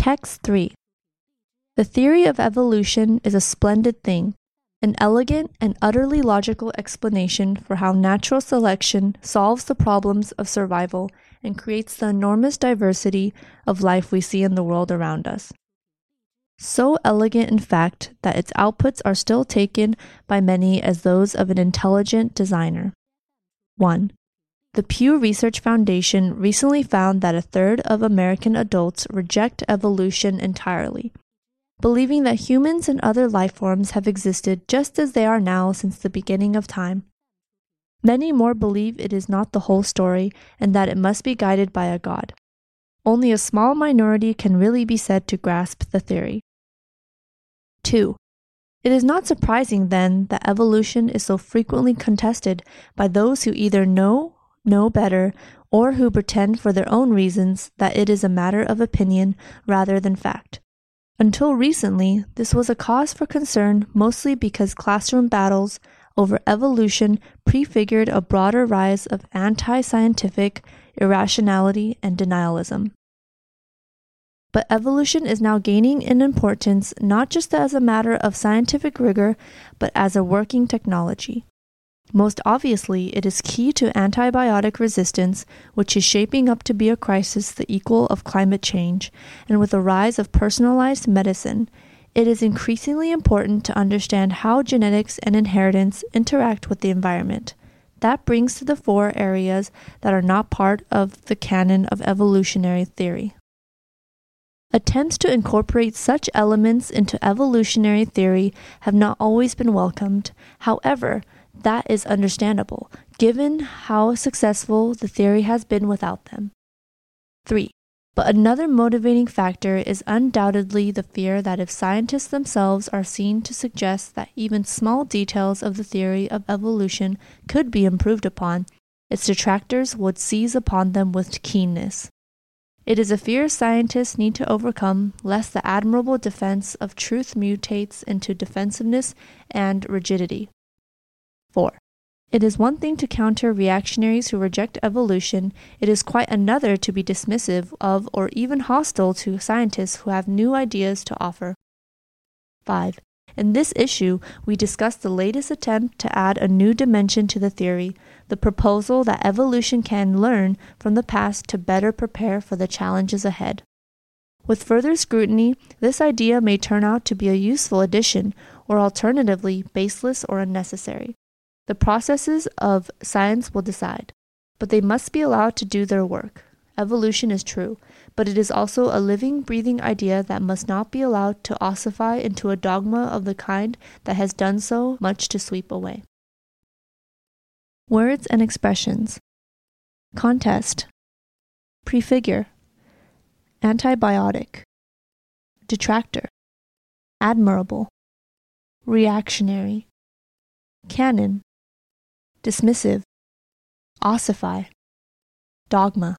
Text 3 The theory of evolution is a splendid thing, an elegant and utterly logical explanation for how natural selection solves the problems of survival and creates the enormous diversity of life we see in the world around us. So elegant, in fact, that its outputs are still taken by many as those of an intelligent designer. 1. The Pew Research Foundation recently found that a third of American adults reject evolution entirely, believing that humans and other life forms have existed just as they are now since the beginning of time. Many more believe it is not the whole story and that it must be guided by a God. Only a small minority can really be said to grasp the theory. 2. It is not surprising, then, that evolution is so frequently contested by those who either know, know better, or who pretend for their own reasons that it is a matter of opinion rather than fact. Until recently, this was a cause for concern mostly because classroom battles over evolution prefigured a broader rise of anti scientific irrationality and denialism. But evolution is now gaining in importance not just as a matter of scientific rigor, but as a working technology. Most obviously, it is key to antibiotic resistance, which is shaping up to be a crisis the equal of climate change, and with the rise of personalized medicine, it is increasingly important to understand how genetics and inheritance interact with the environment. That brings to the fore areas that are not part of the canon of evolutionary theory. Attempts to incorporate such elements into evolutionary theory have not always been welcomed. However, that is understandable, given how successful the theory has been without them. 3. But another motivating factor is undoubtedly the fear that if scientists themselves are seen to suggest that even small details of the theory of evolution could be improved upon, its detractors would seize upon them with keenness. It is a fear scientists need to overcome, lest the admirable defense of truth mutates into defensiveness and rigidity. 4. It is one thing to counter reactionaries who reject evolution, it is quite another to be dismissive of or even hostile to scientists who have new ideas to offer. 5. In this issue, we discuss the latest attempt to add a new dimension to the theory the proposal that evolution can learn from the past to better prepare for the challenges ahead. With further scrutiny, this idea may turn out to be a useful addition, or alternatively, baseless or unnecessary. The processes of science will decide, but they must be allowed to do their work. Evolution is true, but it is also a living, breathing idea that must not be allowed to ossify into a dogma of the kind that has done so much to sweep away. Words and expressions. Contest, Prefigure, Antibiotic, Detractor, Admirable, Reactionary, Canon, dismissive, ossify, dogma.